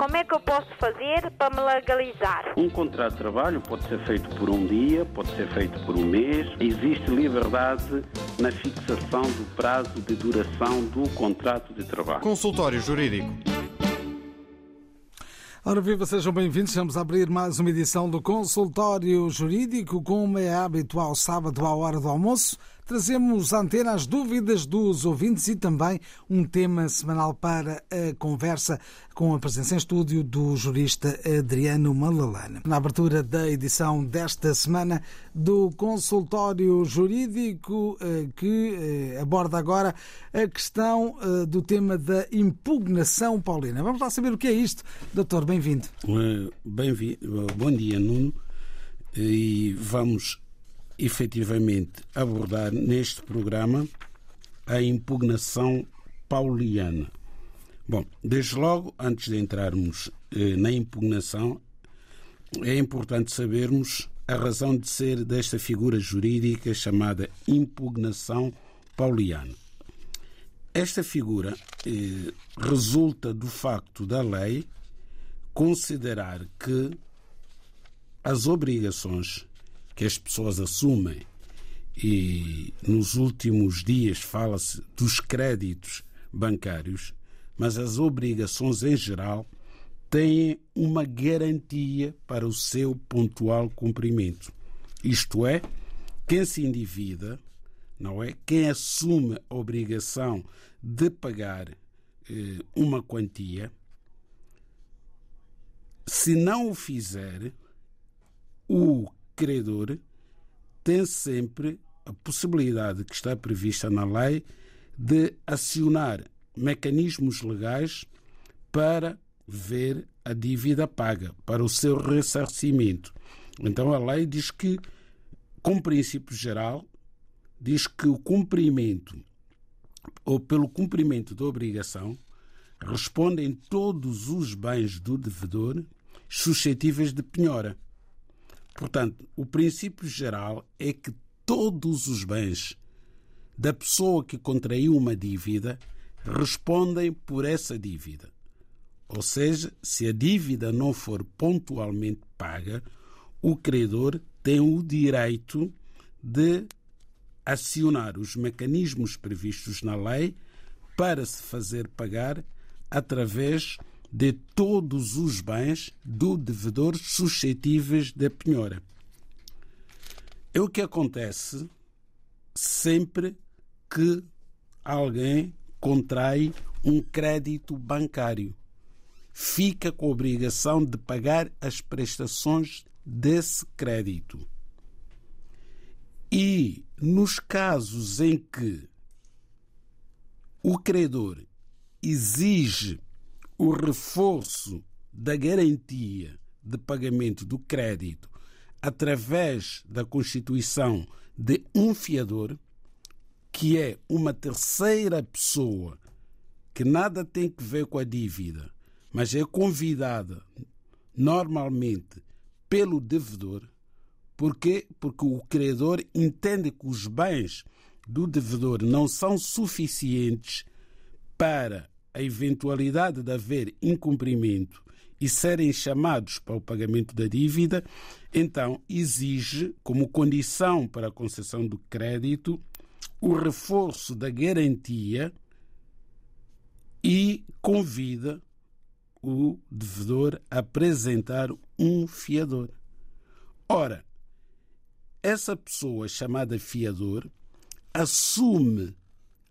como é que eu posso fazer para me legalizar? Um contrato de trabalho pode ser feito por um dia, pode ser feito por um mês. Existe liberdade na fixação do prazo de duração do contrato de trabalho. Consultório Jurídico. Ora viva, sejam bem-vindos. Estamos a abrir mais uma edição do Consultório Jurídico, como é habitual sábado à hora do almoço. Trazemos à antena as dúvidas dos ouvintes e também um tema semanal para a conversa com a presença em estúdio do jurista Adriano Malalana. Na abertura da edição desta semana do Consultório Jurídico, eh, que eh, aborda agora a questão eh, do tema da impugnação paulina. Vamos lá saber o que é isto. Doutor, bem-vindo. Bem-vindo. Bom dia, Nuno. E vamos efetivamente abordar neste programa a impugnação pauliana. Bom, desde logo, antes de entrarmos eh, na impugnação, é importante sabermos a razão de ser desta figura jurídica chamada impugnação pauliana. Esta figura eh, resulta do facto da lei considerar que as obrigações que as pessoas assumem e nos últimos dias fala-se dos créditos bancários, mas as obrigações em geral têm uma garantia para o seu pontual cumprimento. Isto é, quem se endivida, não é? Quem assume a obrigação de pagar eh, uma quantia, se não o fizer, o credor tem sempre a possibilidade que está prevista na lei de acionar mecanismos legais para ver a dívida paga, para o seu ressarcimento. Então a lei diz que, com princípio geral, diz que o cumprimento ou pelo cumprimento da obrigação respondem todos os bens do devedor suscetíveis de penhora. Portanto, o princípio geral é que todos os bens da pessoa que contraiu uma dívida respondem por essa dívida. Ou seja, se a dívida não for pontualmente paga, o credor tem o direito de acionar os mecanismos previstos na lei para se fazer pagar através de todos os bens do devedor suscetíveis de penhora. É o que acontece sempre que alguém contrai um crédito bancário. Fica com a obrigação de pagar as prestações desse crédito. E nos casos em que o credor exige o reforço da garantia de pagamento do crédito através da constituição de um fiador, que é uma terceira pessoa que nada tem que ver com a dívida, mas é convidada normalmente pelo devedor. Porquê? Porque o credor entende que os bens do devedor não são suficientes para a eventualidade de haver incumprimento e serem chamados para o pagamento da dívida, então exige, como condição para a concessão do crédito, o reforço da garantia e convida o devedor a apresentar um fiador. Ora, essa pessoa chamada fiador assume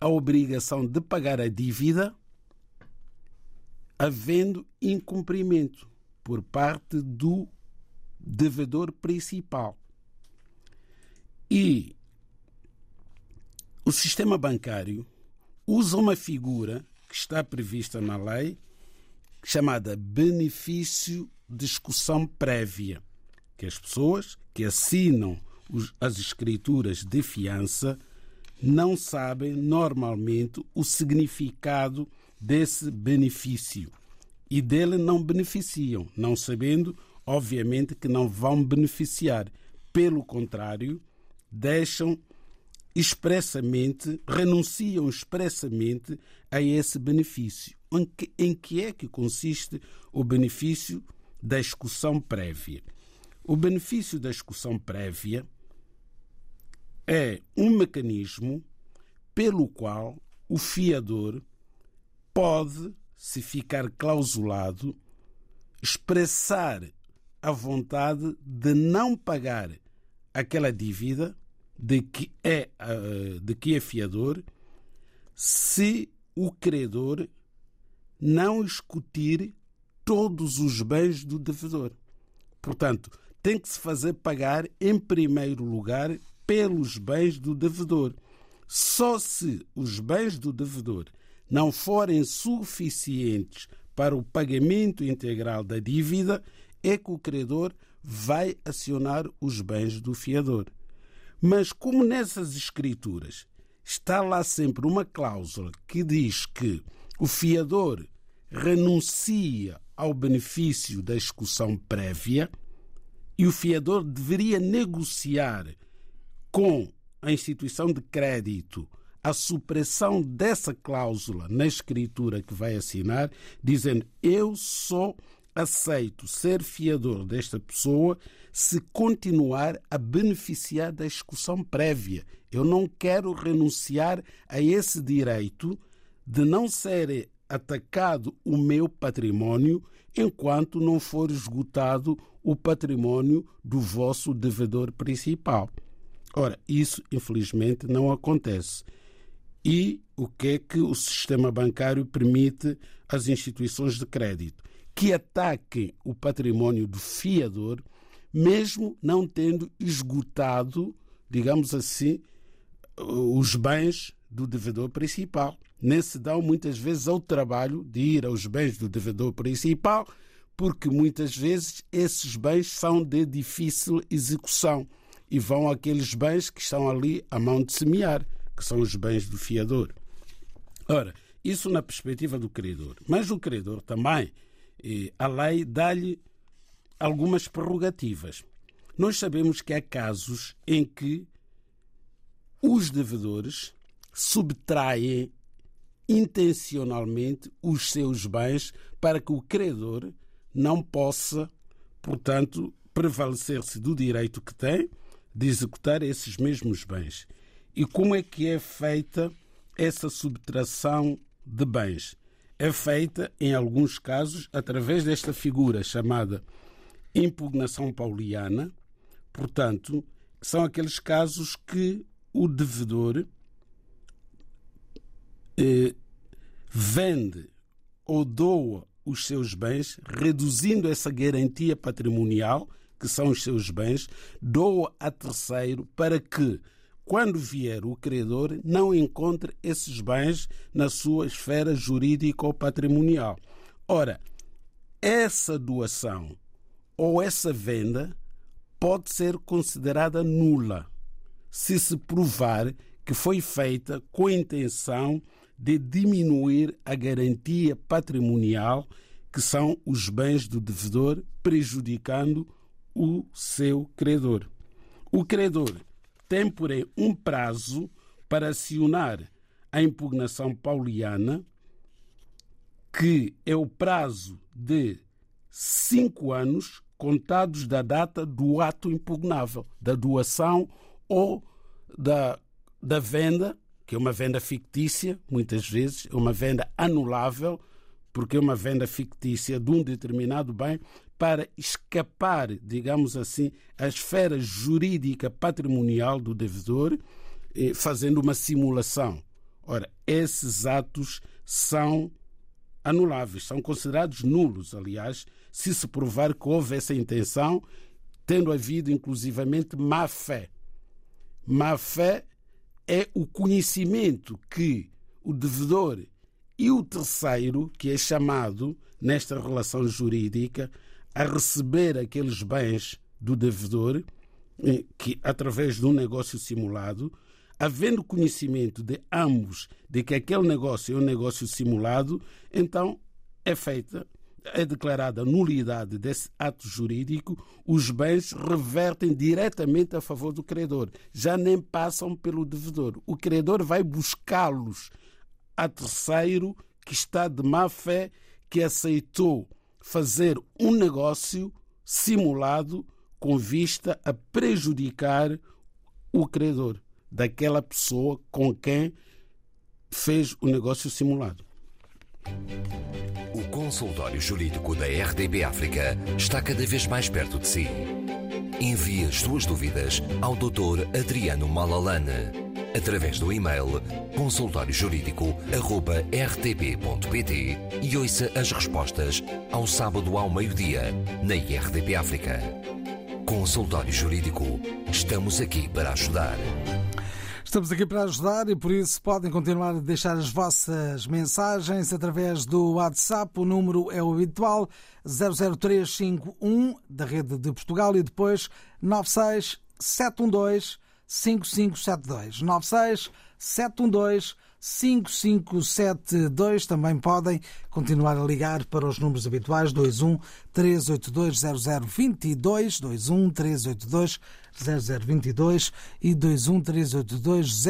a obrigação de pagar a dívida havendo incumprimento por parte do devedor principal. E o sistema bancário usa uma figura que está prevista na lei chamada benefício de execução prévia, que as pessoas que assinam as escrituras de fiança não sabem normalmente o significado desse benefício e dele não beneficiam, não sabendo, obviamente, que não vão beneficiar. Pelo contrário, deixam expressamente, renunciam expressamente a esse benefício. Em que, em que é que consiste o benefício da execução prévia? O benefício da execução prévia é um mecanismo pelo qual o fiador pode, se ficar clausulado, expressar a vontade de não pagar aquela dívida de que é, eh, de que é fiador se o credor não excutir todos os bens do devedor. Portanto, tem que se fazer pagar em primeiro lugar pelos bens do devedor. Só se os bens do devedor não forem suficientes para o pagamento integral da dívida, é que o credor vai acionar os bens do fiador. Mas como nessas escrituras está lá sempre uma cláusula que diz que o fiador renuncia ao benefício da execução prévia e o fiador deveria negociar com a instituição de crédito a supressão dessa cláusula na escritura que vai assinar, dizendo eu só aceito ser fiador desta pessoa se continuar a beneficiar da execução prévia. Eu não quero renunciar a esse direito de não ser atacado o meu património enquanto não for esgotado o património do vosso devedor principal. Ora, isso infelizmente não acontece. E o que é que o sistema bancário permite às instituições de crédito? Que ataquem o património do fiador, mesmo não tendo esgotado, digamos assim, os bens do devedor principal. Nem se dão muitas vezes ao trabalho de ir aos bens do devedor principal, porque muitas vezes esses bens são de difícil execução e vão àqueles bens que estão ali à mão de semear que são os bens do fiador. Ora, isso na perspectiva do credor. Mas o credor também, eh, a lei dá-lhe algumas prerrogativas. Nós sabemos que há casos em que os devedores subtraem intencionalmente os seus bens para que o credor não possa, portanto, prevalecer-se do direito que tem de executar esses mesmos bens. E como é que é feita essa subtração de bens? É feita, em alguns casos, através desta figura chamada impugnação pauliana. Portanto, são aqueles casos que o devedor eh, vende ou doa os seus bens, reduzindo essa garantia patrimonial, que são os seus bens, doa a terceiro para que quando vier o credor, não encontre esses bens na sua esfera jurídica ou patrimonial. Ora, essa doação ou essa venda pode ser considerada nula se se provar que foi feita com a intenção de diminuir a garantia patrimonial que são os bens do devedor, prejudicando o seu credor. O credor tem, porém, um prazo para acionar a impugnação pauliana, que é o prazo de cinco anos contados da data do ato impugnável, da doação ou da, da venda, que é uma venda fictícia, muitas vezes, é uma venda anulável, porque é uma venda fictícia de um determinado bem, para escapar, digamos assim, à esfera jurídica patrimonial do devedor, eh, fazendo uma simulação. Ora, esses atos são anuláveis, são considerados nulos, aliás, se se provar que houve essa intenção, tendo havido inclusivamente má fé. Má fé é o conhecimento que o devedor e o terceiro, que é chamado nesta relação jurídica, a receber aqueles bens do devedor, eh, que através de um negócio simulado, havendo conhecimento de ambos de que aquele negócio é um negócio simulado, então é feita, é declarada nulidade desse ato jurídico, os bens revertem diretamente a favor do credor, já nem passam pelo devedor. O credor vai buscá-los a terceiro que está de má fé, que aceitou fazer um negócio simulado com vista a prejudicar o credor daquela pessoa com quem fez o negócio simulado. O consultório jurídico da RDB África está cada vez mais perto de si. Envie as suas dúvidas ao Dr. Adriano Malalane através do e-mail consultóriojurídico.rtp.pt e ouça as respostas ao sábado ao meio-dia na IRDP África. Consultório Jurídico. Estamos aqui para ajudar. Estamos aqui para ajudar e por isso podem continuar a deixar as vossas mensagens através do WhatsApp. O número é o habitual 00351 da Rede de Portugal e depois 96712 5572. 96 712 5572. Também podem continuar a ligar para os números habituais 21 382 0022, 21 382 0022 e 21 382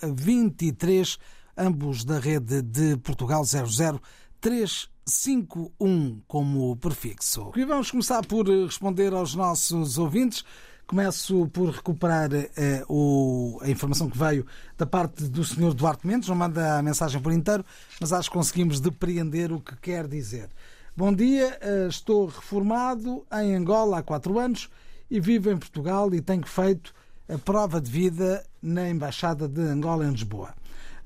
0023, ambos da rede de Portugal 00351 como prefixo. E vamos começar por responder aos nossos ouvintes. Começo por recuperar eh, o, a informação que veio da parte do Sr. Duarte Mendes, não manda a mensagem por inteiro, mas acho que conseguimos depreender o que quer dizer. Bom dia, eh, estou reformado em Angola há quatro anos e vivo em Portugal e tenho feito a prova de vida na Embaixada de Angola em Lisboa.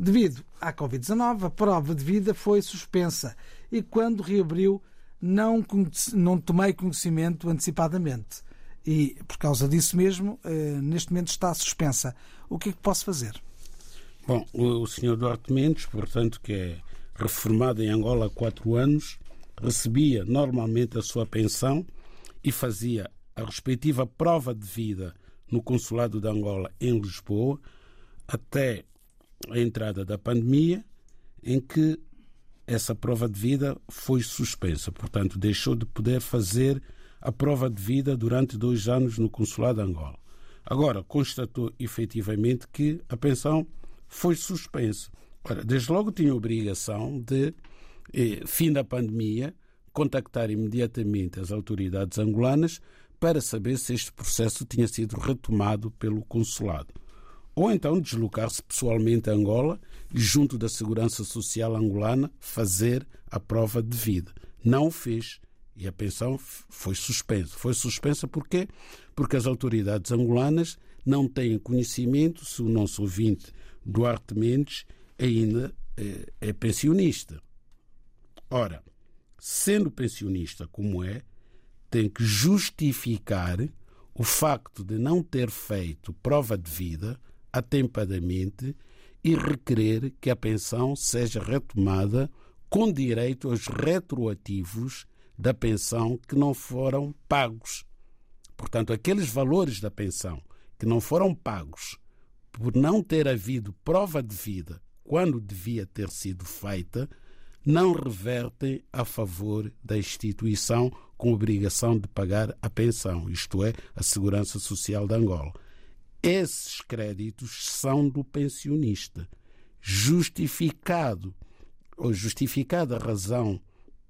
Devido à Covid-19, a prova de vida foi suspensa e quando reabriu não, não tomei conhecimento antecipadamente e, por causa disso mesmo, eh, neste momento está suspensa. O que é que posso fazer? Bom, o senhor Duarte Mendes, portanto, que é reformado em Angola há quatro anos, recebia normalmente a sua pensão e fazia a respectiva prova de vida no Consulado de Angola em Lisboa até a entrada da pandemia, em que essa prova de vida foi suspensa. Portanto, deixou de poder fazer a prova de vida durante dois anos no Consulado de Angola. Agora, constatou efetivamente que a pensão foi suspensa. Ora, desde logo tinha a obrigação de, eh, fim da pandemia, contactar imediatamente as autoridades angolanas para saber se este processo tinha sido retomado pelo consulado. Ou então deslocar-se pessoalmente a Angola e, junto da Segurança Social angolana, fazer a prova de vida. Não o fez e a pensão foi suspensa. Foi suspensa porquê? Porque as autoridades angolanas não têm conhecimento se o nosso ouvinte Duarte Mendes ainda é, é pensionista. Ora, sendo pensionista como é, tem que justificar o facto de não ter feito prova de vida atempadamente e requerer que a pensão seja retomada com direito aos retroativos da pensão que não foram pagos. Portanto, aqueles valores da pensão que não foram pagos por não ter havido prova de vida quando devia ter sido feita, não revertem a favor da instituição com obrigação de pagar a pensão, isto é, a Segurança Social de Angola. Esses créditos são do pensionista. Justificado ou justificada a razão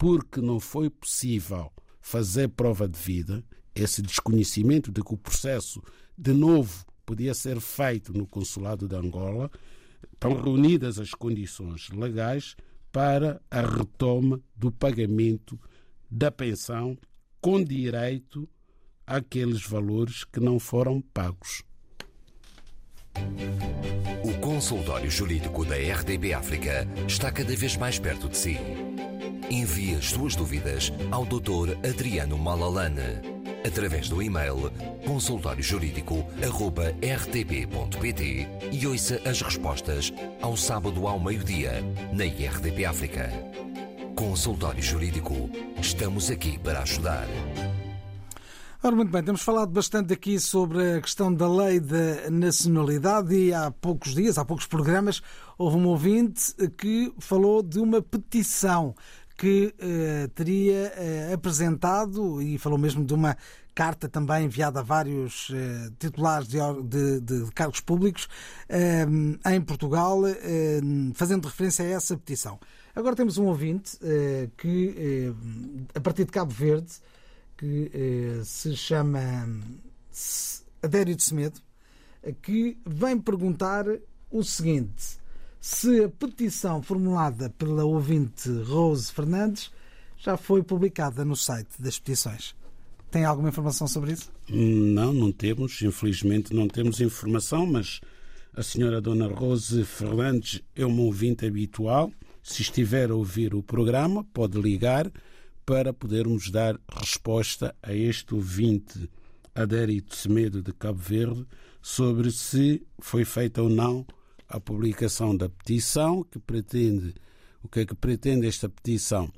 porque não foi possível fazer prova de vida, esse desconhecimento de que o processo de novo podia ser feito no consulado de Angola, estão reunidas as condições legais para a retoma do pagamento da pensão com direito àqueles valores que não foram pagos. O consultório jurídico da RDB África está cada vez mais perto de si. Envie as suas dúvidas ao Dr. Adriano Malalane através do e-mail consultóriojurídico.rtp.pt e ouça as respostas ao sábado ao meio-dia na IRDP África. Consultório Jurídico. Estamos aqui para ajudar. Ora, muito bem, temos falado bastante aqui sobre a questão da lei da nacionalidade e há poucos dias, há poucos programas, houve um ouvinte que falou de uma petição que uh, teria uh, apresentado, e falou mesmo de uma carta também enviada a vários uh, titulares de, de, de, cargos públicos em Portugal, fazendo referência a essa petição. Agora temos um ouvinte que, a partir de Cabo Verde, que se chama Adério de Semedo, que vem perguntar o seguinte se a petição formulada pela ouvinte Rose Fernandes já foi publicada no site das petições. Tem alguma informação sobre isso? Não, não temos. Infelizmente não temos informação, mas a senhora Dona Rose Fernandes é uma ouvinte habitual. Se estiver a ouvir o programa, pode ligar para podermos dar resposta a este ouvinte adérito Semedo de Cabo Verde sobre se foi feita ou não a publicação da petição, que pretende, o que é que pretende esta petição?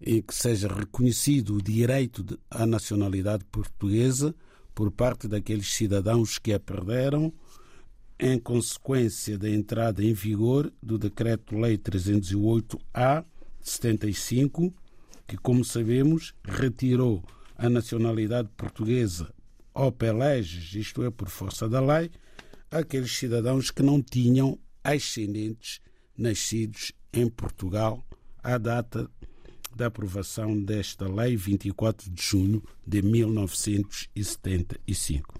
E que seja reconhecido o direito de, à nacionalidade portuguesa por parte daqueles cidadãos que a perderam em consequência da entrada em vigor do Decreto-Lei 308-A de 75, que, como sabemos, retirou a nacionalidade portuguesa ao peleges, isto é, por força da lei, aqueles cidadãos que não tinham ascendentes nascidos em Portugal à data da aprovação desta lei 24 de junho de 1975.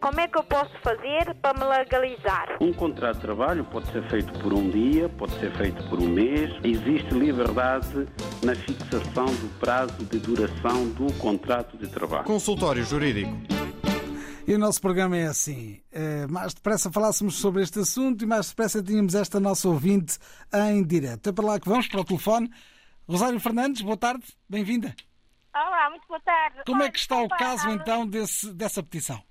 Como é que eu posso fazer para me legalizar? Um contrato de trabalho pode ser feito por um dia, pode ser feito por um mês. Existe liberdade na fixação do prazo de duração do contrato de trabalho. Consultório Jurídico. E o nosso programa é assim. Eh, mais depressa falássemos sobre este assunto e mais depressa tínhamos esta nossa ouvinte em direto. É para lá que vamos, para o telefone. Rosário Fernandes, boa tarde, bem-vinda. Olá, muito boa tarde. Como é que está o caso então desse, dessa petição?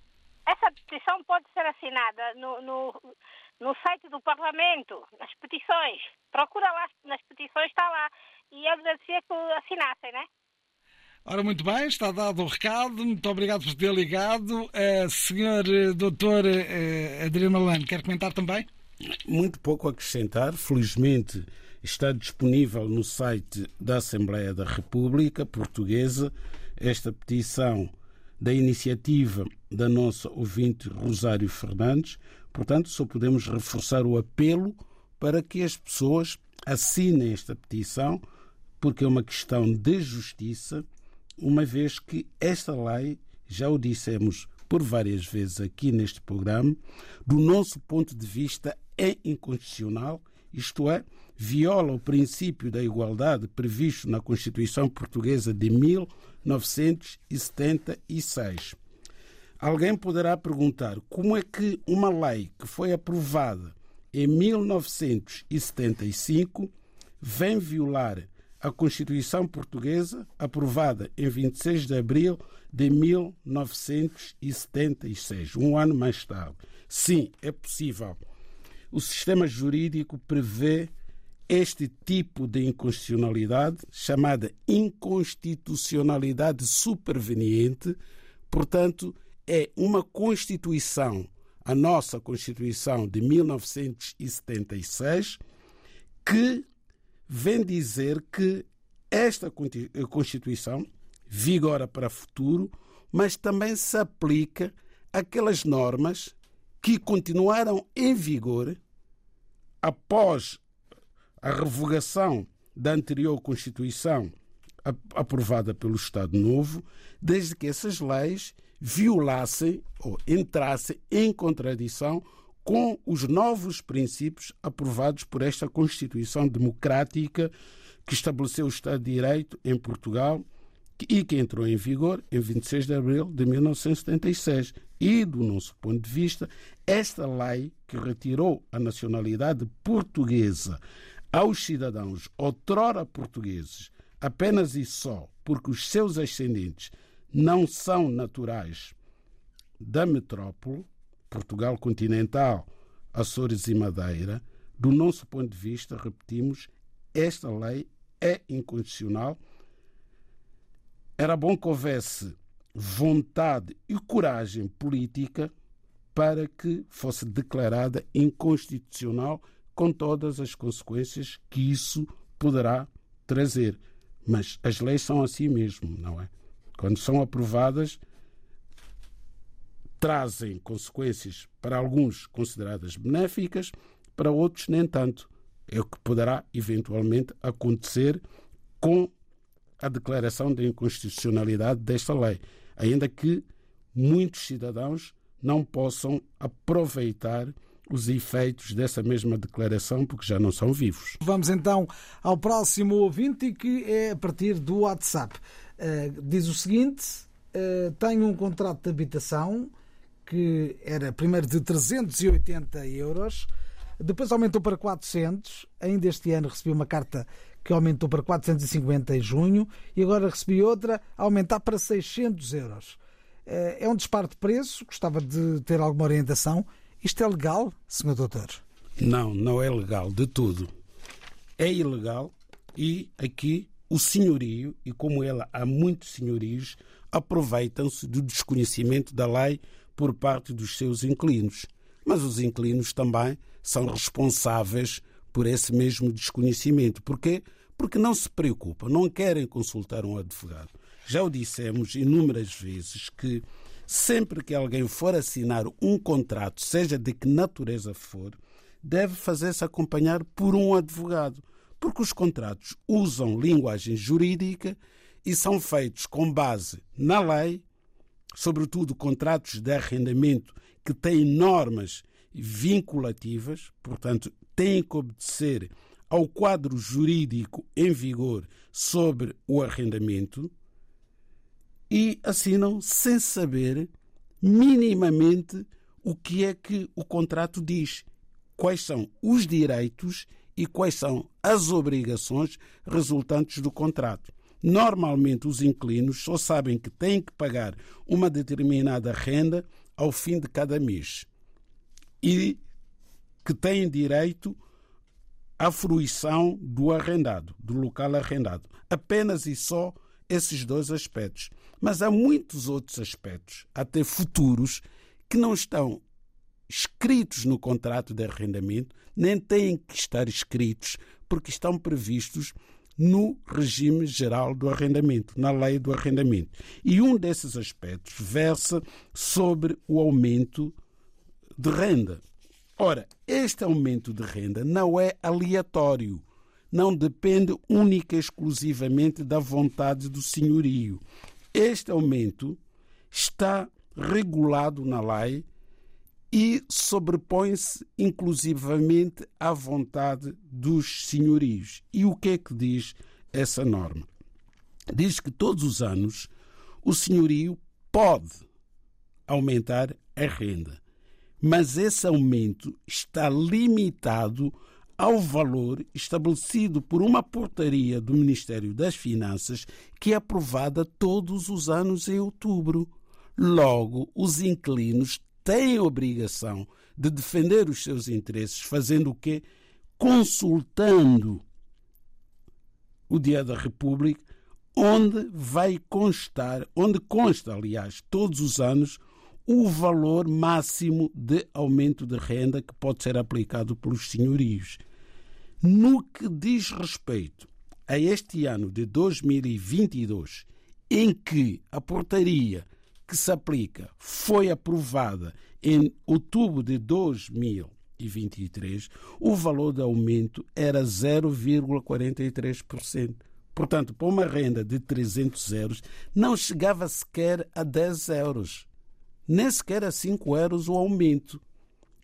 Essa petição pode ser assinada no, no, no site do Parlamento, nas petições. Procura lá nas petições, está lá. E agradecer que assinassem, né? Ora, muito bem, está dado o recado. Muito obrigado por ter ligado. Uh, senhor uh, doutor uh, Adriano Malano, quer comentar também? Muito pouco a acrescentar. Felizmente está disponível no site da Assembleia da República Portuguesa esta petição da iniciativa da nossa ouvinte Rosário Fernandes. Portanto, só podemos reforçar o apelo para que as pessoas assinem esta petição, porque é uma questão de justiça uma vez que esta lei, já o dissemos por várias vezes aqui neste programa, do nosso ponto de vista é inconstitucional, isto é, viola o princípio da igualdade previsto na Constituição Portuguesa de 1976. Alguém poderá perguntar como é que uma lei que foi aprovada em 1975 vem violar a Constituição Portuguesa, aprovada em 26 de abril de 1976, um ano mais tarde. Sim, é possível. O sistema jurídico prevê este tipo de inconstitucionalidade, chamada inconstitucionalidade superveniente, portanto, é uma Constituição, a nossa Constituição de 1976, que vem dizer que esta Constituição vigora para o futuro, mas também se aplica aquelas normas que continuaram em vigor após a revogação da anterior Constituição aprovada pelo Estado Novo, desde que essas leis violassem ou entrassem em contradição com os novos princípios aprovados por esta Constituição Democrática que estabeleceu o Estado de Direito em Portugal e que entrou em vigor em 26 de abril de 1976. E, do nosso ponto de vista, esta lei que retirou a nacionalidade portuguesa aos cidadãos outrora portugueses apenas e só porque os seus ascendentes não são naturais da metrópole, Portugal continental, Açores e Madeira, do nosso ponto de vista, repetimos, esta lei é inconstitucional. Era bom que houvesse vontade e coragem política para que fosse declarada inconstitucional com todas as consequências que isso poderá trazer. Mas as leis são assim mesmo, não é? Quando são aprovadas, trazem consequências para alguns consideradas benéficas, para outros nem tanto. É o que poderá eventualmente acontecer com a declaração de inconstitucionalidade desta lei, ainda que muitos cidadãos não possam aproveitar os efeitos dessa mesma declaração porque já não são vivos. Vamos então ao próximo ouvinte que é a partir do WhatsApp. Uh, diz o seguinte: uh, tenho um contrato de habitação que era primeiro de 380 euros, depois aumentou para 400. Ainda este ano recebi uma carta que aumentou para 450 em junho e agora recebi outra a aumentar para 600 euros. Eh, é um disparo de preço, gostava de ter alguma orientação. Isto é legal, Sr. Doutor? Não, não é legal de tudo. É ilegal e aqui o senhorio, e como ela há muitos senhorios, aproveitam-se do desconhecimento da lei por parte dos seus inquilinos. Mas os inquilinos também são responsáveis por esse mesmo desconhecimento. Porquê? Porque não se preocupam, não querem consultar um advogado. Já o dissemos inúmeras vezes que sempre que alguém for assinar um contrato, seja de que natureza for, deve fazer-se acompanhar por um advogado, porque os contratos usam linguagem jurídica e são feitos com base na lei, sobretudo contratos de arrendamento que têm normas vinculativas, portanto, têm que obedecer ao quadro jurídico em vigor sobre o arrendamento e assinam sem saber minimamente o que é que o contrato diz, quais são os direitos e quais são as obrigações resultantes do contrato. Normalmente, os inquilinos só sabem que têm que pagar uma determinada renda ao fim de cada mês e que têm direito à fruição do arrendado, do local arrendado. Apenas e só esses dois aspectos. Mas há muitos outros aspectos, até futuros, que não estão escritos no contrato de arrendamento, nem têm que estar escritos, porque estão previstos no regime geral do arrendamento, na lei do arrendamento. E um desses aspectos versa sobre o aumento de renda. Ora, este aumento de renda não é aleatório, não depende única e exclusivamente da vontade do senhorio. Este aumento está regulado na lei e sobrepõe-se inclusivamente à vontade dos senhorios. E o que é que diz essa norma? Diz que todos os anos o senhorio pode aumentar a renda, mas esse aumento está limitado ao valor estabelecido por uma portaria do Ministério das Finanças que é aprovada todos os anos em outubro. Logo, os inquilinos têm a obrigação de defender os seus interesses, fazendo o quê? Consultando o Dia da República, onde vai constar, onde consta, aliás, todos os anos, o valor máximo de aumento de renda que pode ser aplicado pelos senhorios. No que diz respeito a este ano de 2022, em que a portaria que se aplica foi aprovada em outubro de 2023, o valor de aumento era 0,43%. Portanto, para uma renda de 300 euros, não chegava sequer a 10 euros, nem sequer a 5 euros o aumento.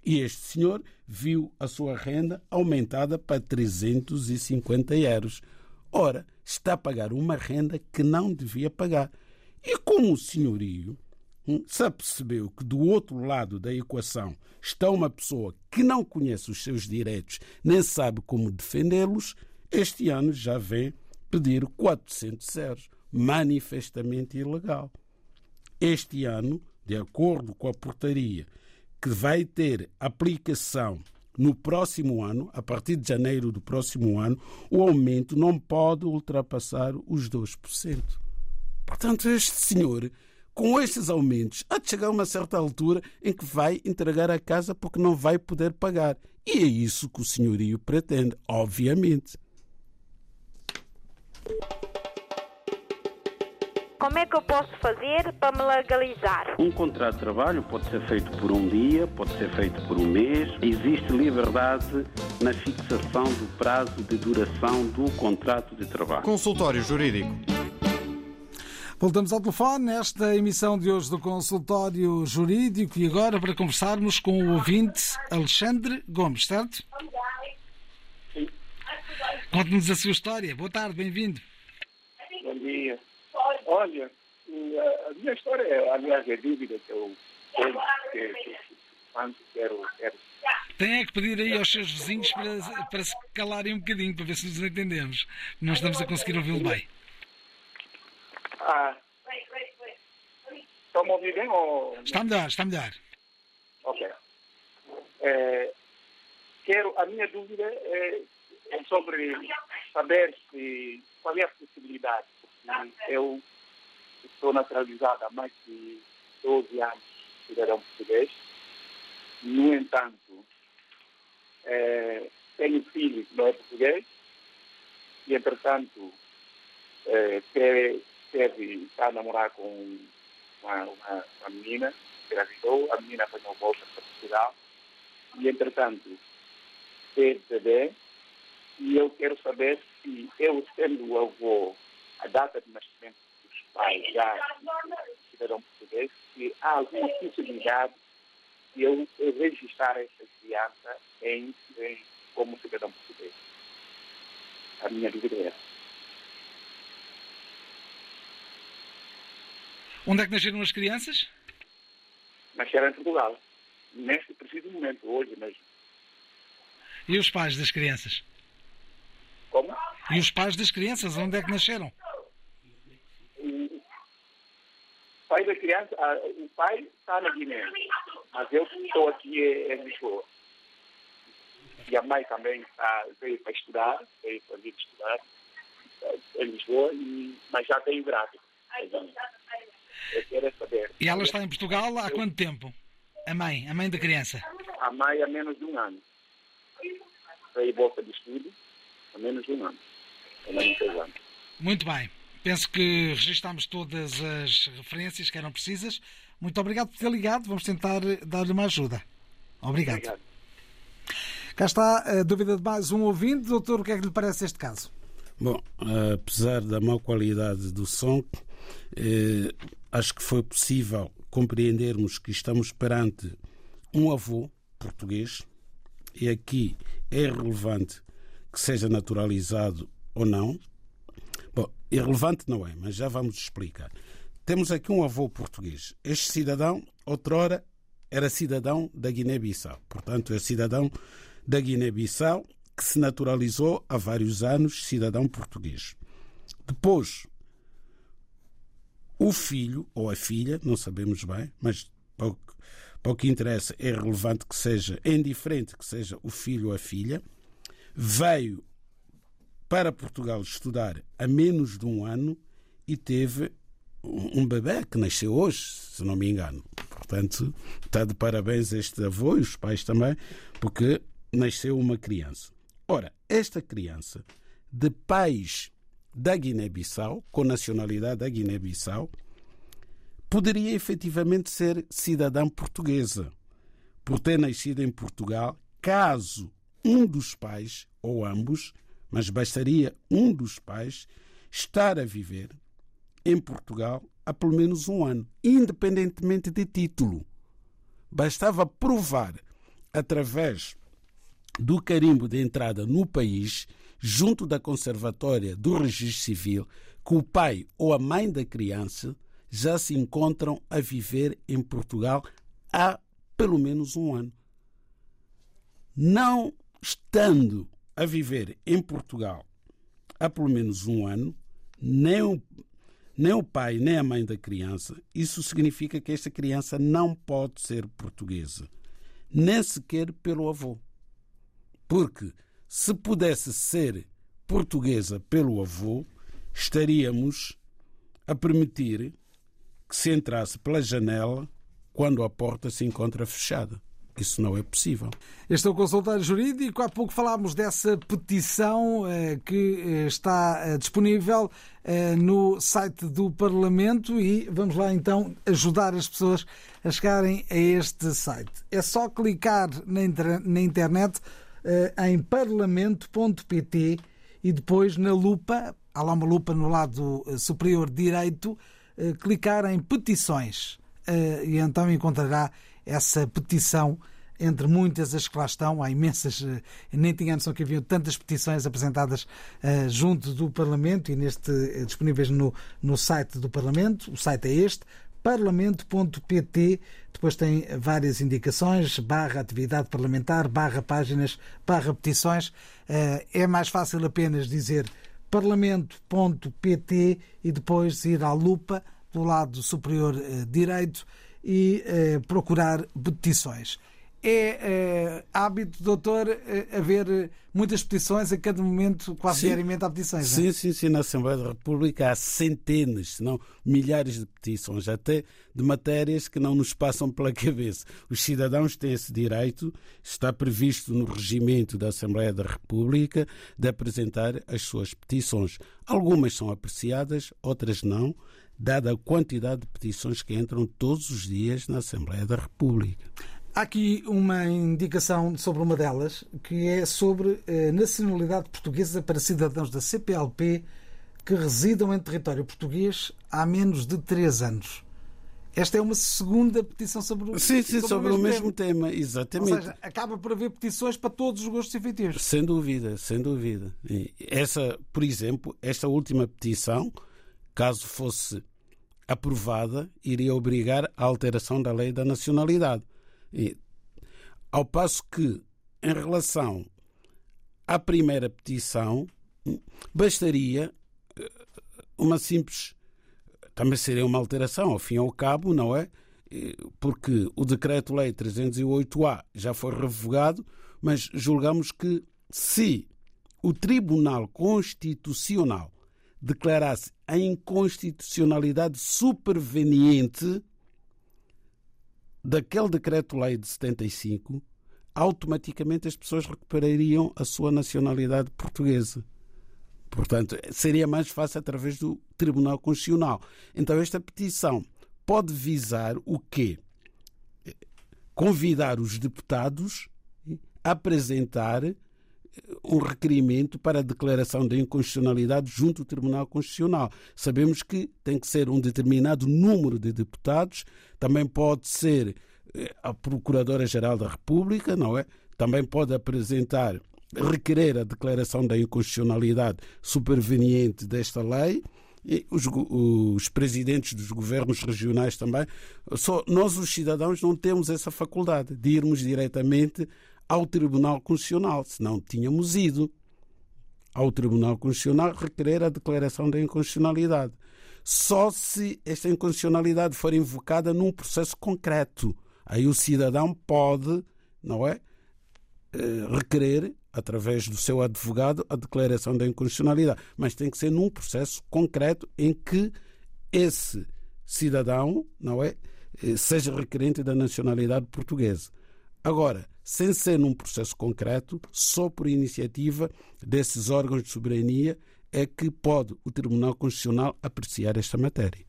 E este senhor viu a sua renda aumentada para 350 euros. Ora, está a pagar uma renda que não devia pagar. E como o senhorio hum, se apercebeu que do outro lado da equação está uma pessoa que não conhece os seus direitos nem sabe como defendê-los, este ano já vem pedir 400 euros, manifestamente ilegal. Este ano, de acordo com a portaria que vai ter aplicação no próximo ano, a partir de janeiro do próximo ano, o aumento não pode ultrapassar os 2%. Portanto, este senhor, com estes aumentos, há de chegar a uma certa altura em que vai entregar a casa porque não vai poder pagar. E é isso que o senhorio pretende, obviamente. Como é que eu posso fazer para me legalizar? Um contrato de trabalho pode ser feito por um dia, pode ser feito por um mês. Existe liberdade na fixação do prazo de duração do contrato de trabalho. Consultório Jurídico. Voltamos ao telefone nesta emissão de hoje do Consultório Jurídico e agora para conversarmos com o ouvinte Alexandre Gomes, certo? Conte-nos a sua história. Boa tarde, bem-vindo. Bom dia. Olha, a minha história, é, aliás, é dúvida que eu tenho, que, quando quero, quero. Tem é que pedir aí aos seus vizinhos para, para se calarem um bocadinho, para ver se nos entendemos. Não estamos a conseguir ouvi-lo bem. Ah, a ouvir bem ou... Está melhor, está melhor. Ok. É, quero, a minha dúvida é, é sobre saber se, qual é a possibilidade, eu estou naturalizado há mais de 12 anos, cidadão português. No entanto, é, tenho filho que não é português e, entretanto, é, teve, está a namorar com uma, uma, uma menina, engravidou, a menina apanhou bolsa para Portugal e, entretanto, teve bebê e eu quero saber se eu, sendo o avô, a data de nascimento dos pais já cidadão português, se há alguma possibilidade de eu registrar essa criança em, em, como cidadão português. A minha dúvida é essa. Onde é que nasceram as crianças? Nasceram em Portugal. Neste preciso momento, hoje mesmo. E os pais das crianças? Como? E os pais das crianças, onde é que nasceram? O pai da criança, ah, o pai está na Guiné, mas eu estou aqui em Lisboa. E a mãe também está, veio para estudar, veio para vir estudar em Lisboa, e, mas já tem grávida. Eu quero saber. E ela está em Portugal há quanto tempo? A mãe, a mãe da criança? A mãe há menos de um ano. Veio bolsa de estudo há menos de um ano. Há menos de. Muito bem. Penso que registámos todas as referências que eram precisas. Muito obrigado por ter ligado. Vamos tentar dar-lhe uma ajuda. Obrigado. Obrigado. Cá está a dúvida de mais um ouvinte. Doutor, o que é que lhe parece este caso? Bom, apesar da má qualidade do som, eh, acho que foi possível compreendermos que estamos perante um avô português e aqui é relevante que seja naturalizado ou não. Bom, irrelevante não é, mas já vamos explicar. Temos aqui um avô português. Este cidadão, outrora, era cidadão da Guiné-Bissau. Portanto, é cidadão da Guiné-Bissau que se naturalizou há vários anos cidadão português. Depois, o filho ou a filha, não sabemos bem, mas pouco, pouco que interessa é relevante que seja, é indiferente que seja o filho ou a filha, veio para Portugal estudar há menos de um ano e teve um bebê que nasceu hoje, se não me engano. Portanto, está de parabéns este avô e os pais também, porque nasceu uma criança. Ora, esta criança, de pais da Guiné-Bissau, com nacionalidade da Guiné-Bissau, poderia efetivamente ser cidadã portuguesa, por ter nascido em Portugal, caso um dos pais, ou ambos, mas bastaria um dos pais, estar a viver em Portugal há pelo menos um ano, independentemente de título. Bastava provar, através do carimbo de entrada no país, junto da Conservatória do Registro Civil, que o pai ou a mãe da criança já se encontram a viver em Portugal há pelo menos um ano. Não estando a viver em Portugal há pelo menos um ano, nem o, nem o pai nem a mãe da criança, isso significa que esta criança não pode ser portuguesa, nem sequer pelo avô. Porque se pudesse ser portuguesa pelo avô, estaríamos a permitir que se entrasse pela janela quando a porta se encontra fechada. isso não é possível. Este é o consultório jurídico. Há pouco falámos dessa petição eh, que eh, está eh, disponível eh, no site do Parlamento e vamos lá então ajudar as pessoas a chegarem a este site. É só clicar na, inter na internet em parlamento.pt e depois na lupa, há lá uma lupa no lado eh, superior direito, eh, clicar em petições eh, e então encontrará essa petição entre muitas as que lá estão, há imensas, eh, nem tinha noção que havia tantas petições apresentadas eh, junto do Parlamento e neste eh, disponíveis no, no site do Parlamento. O site é este, parlamento.pt. Depois tem várias indicações, barra atividade parlamentar, barra páginas, barra petições. Eh, É mais fácil apenas dizer parlamento.pt e depois ir à lupa do lado superior eh, direito e eh, procurar petições. É eh, hábito, doutor, eh, haver muitas petições a cada momento, quase Sim. diariamente há petições. é? Sim, sim, sim. Na Assembleia da República há centenas, se não milhares de petições, até de matérias que não nos passam pela cabeça. Os cidadãos têm esse direito, está previsto no regimento da Assembleia da República, de apresentar as suas petições. Algumas são apreciadas, outras não, dada a quantidade de petições que entram todos os dias na Assembleia da República. Há aqui uma indicação sobre uma delas, que é sobre a nacionalidade portuguesa para cidadãos da CPLP que residam em território português há menos de três anos. Esta é uma segunda petição sobre, o- Sim, sim, sobre, o mesmo tema, Ou exatamente. seja, acaba por haver petições para todos os gostos e feitios. Sem dúvida, sem dúvida. Essa, por exemplo, esta última petição, caso fosse aprovada, iria obrigar a alteração da lei da nacionalidade. E, ao passo que, em relação à primeira petição, bastaria eh, uma simples. Também seria uma alteração, ao fim e ao cabo, não é? Porque o Decreto-Lei 308-A já foi revogado, mas julgamos que se o Tribunal Constitucional declarasse a inconstitucionalidade superveniente daquele decreto-lei de 75, automaticamente as pessoas recuperariam a sua nacionalidade portuguesa. Portanto, seria mais fácil através do Tribunal Constitucional. Então, esta petição pode visar o quê? Convidar os deputados a apresentar um requerimento para a declaração de inconstitucionalidade junto ao Tribunal Constitucional. Sabemos que tem que ser um determinado número de deputados, também pode ser eh, a Procuradora-Geral da República, não é? Também pode apresentar, requerer a declaração da inconstitucionalidade superveniente desta lei. E os, os presidentes dos governos regionais também. Só nós, os cidadãos, não temos essa faculdade de irmos diretamente ao Tribunal Constitucional, senão tínhamos ido ao Tribunal Constitucional requerer a declaração da inconstitucionalidade. Só se esta inconstitucionalidade for invocada num processo concreto. Aí o cidadão pode, não é? eh, Requerer, através do seu advogado, a declaração da inconstitucionalidade. Mas tem que ser num processo concreto em que esse cidadão, não é? Eh, Seja requerente da nacionalidade portuguesa. Agora, sem ser num processo concreto, só por iniciativa desses órgãos de soberania é que pode o Tribunal Constitucional apreciar esta matéria.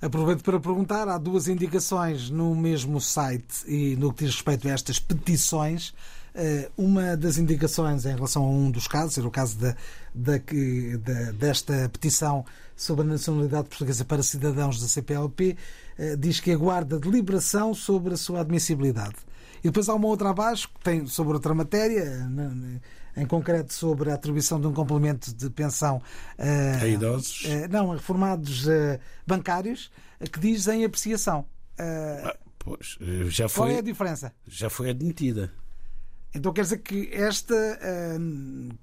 Aproveito para perguntar, há duas indicações no mesmo site e no que diz respeito a estas petições. Eh, Uma das indicações em relação a um dos casos, era o caso da, da da- desta petição sobre a nacionalidade portuguesa para cidadãos da CPLP, eh, diz que aguarda deliberação sobre a sua admissibilidade. E depois há uma outra abaixo, que tem sobre outra matéria, em concreto sobre a atribuição de um complemento de pensão eh, A idosos? eh, não, a reformados eh, bancários, que diz em apreciação. Ah, pois, já qual é a foi, diferença? já foi admitida. Então quer dizer que esta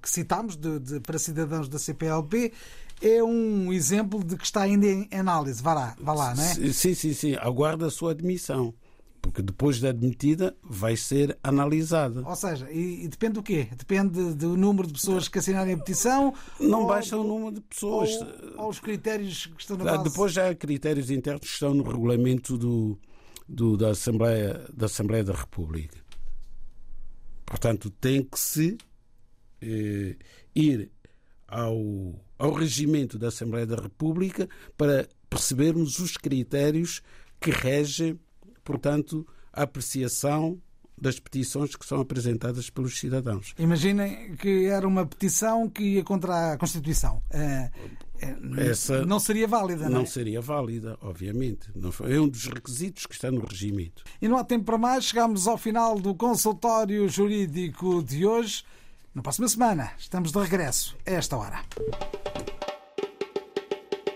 que citámos de, de- para cidadãos da CPLP é um exemplo de que está ainda em análise. Vá lá, vá lá, não é? Sim, sim, sim. Aguarda a sua admissão. Porque depois da admitida vai ser analisada. Ou seja, e, e depende do quê? Depende do número de pessoas que assinarem a petição? Não ou, baixa o número de pessoas. Ou, ou os critérios que estão na Ah, base? Depois já há critérios internos que estão no regulamento do, do- da, Assembleia, da Assembleia da República. Portanto, tem que se eh, ir ao, ao regimento da Assembleia da República para percebermos os critérios que regem, portanto, a apreciação das petições que são apresentadas pelos cidadãos. Imaginem que era uma petição que ia contra a Constituição. Uh, Essa não seria válida, não, não é? seria válida, obviamente. É um dos requisitos que está no regimento. E não há tempo para mais. Chegamos ao final do consultório jurídico de hoje. Na próxima semana estamos de regresso a esta hora.